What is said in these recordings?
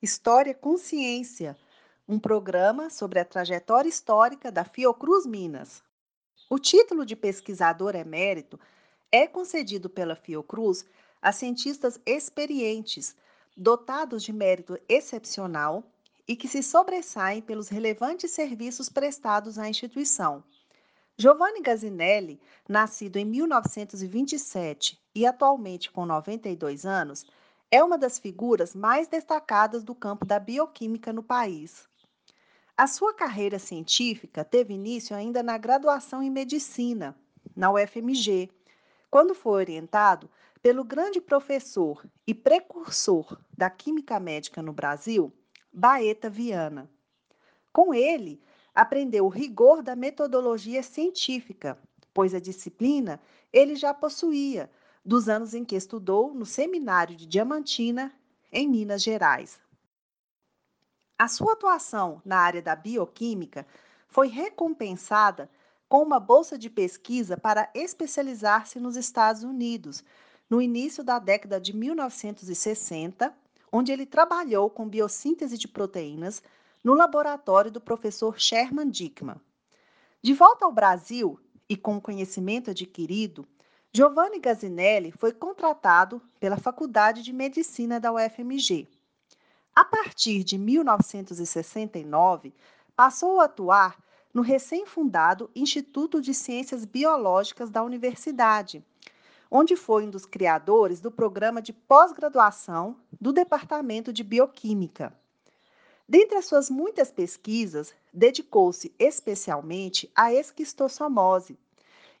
História Consciência, um programa sobre a trajetória histórica da Fiocruz Minas. O título de pesquisador emérito é concedido pela Fiocruz a cientistas experientes, dotados de mérito excepcional e que se sobressaem pelos relevantes serviços prestados à instituição. Giovanni Gazinelli, nascido em 1927 e atualmente com 92 anos, é uma das figuras mais destacadas do campo da bioquímica no país. A sua carreira científica teve início ainda na graduação em medicina, na UFMG, quando foi orientado pelo grande professor e precursor da química médica no Brasil, Baeta Viana. Com ele, aprendeu o rigor da metodologia científica, pois a disciplina ele já possuía dos anos em que estudou no Seminário de Diamantina, em Minas Gerais. A sua atuação na área da bioquímica foi recompensada com uma bolsa de pesquisa para especializar-se nos Estados Unidos, no início da década de 1960, onde ele trabalhou com biossíntese de proteínas no laboratório do professor Sherman Dickman. De volta ao Brasil e com o conhecimento adquirido, Giovanni Gazinelli foi contratado pela Faculdade de Medicina da UFMG a partir de 1969, passou a atuar no recém-fundado Instituto de Ciências Biológicas da Universidade, onde foi um dos criadores do programa de pós-graduação do Departamento de Bioquímica. Dentre as suas muitas pesquisas, dedicou-se especialmente à esquistossomose,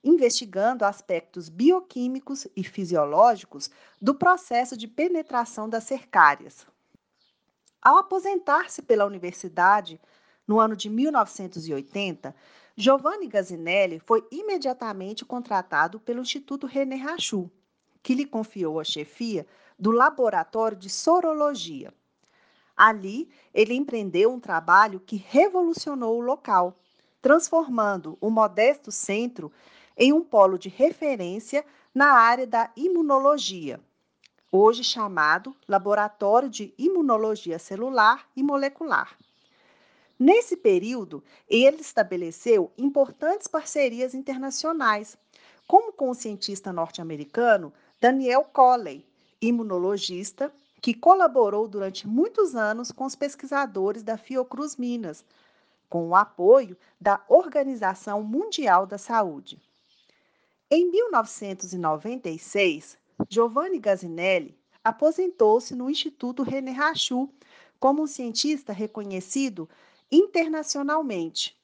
investigando aspectos bioquímicos e fisiológicos do processo de penetração das cercárias. Ao aposentar-se pela universidade no ano de 1980, Giovanni Gazinelli foi imediatamente contratado pelo Instituto René Rachou, que lhe confiou a chefia do Laboratório de Sorologia. Ali, ele empreendeu um trabalho que revolucionou o local, transformando o modesto centro em um polo de referência na área da imunologia hoje chamado Laboratório de Imunologia Celular e Molecular. Nesse período, ele estabeleceu importantes parcerias internacionais, como com o cientista norte-americano Daniel Coley, imunologista, que colaborou durante muitos anos com os pesquisadores da Fiocruz Minas, com o apoio da Organização Mundial da Saúde. Em 1996, Giovanni Gazinelli aposentou-se no Instituto René Rachou como um cientista reconhecido internacionalmente.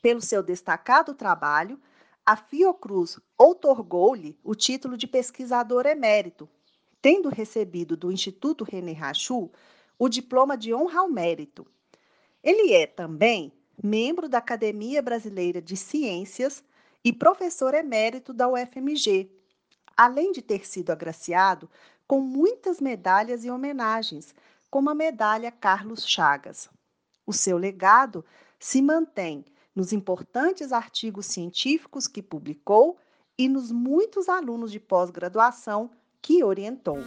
Pelo seu destacado trabalho, a Fiocruz outorgou-lhe o título de pesquisador emérito, tendo recebido do Instituto René Rachou o diploma de honra ao mérito. Ele é também membro da Academia Brasileira de Ciências e professor emérito da UFMG, além de ter sido agraciado com muitas medalhas e homenagens, como a medalha Carlos Chagas. O seu legado se mantém nos importantes artigos científicos que publicou e nos muitos alunos de pós-graduação que orientou.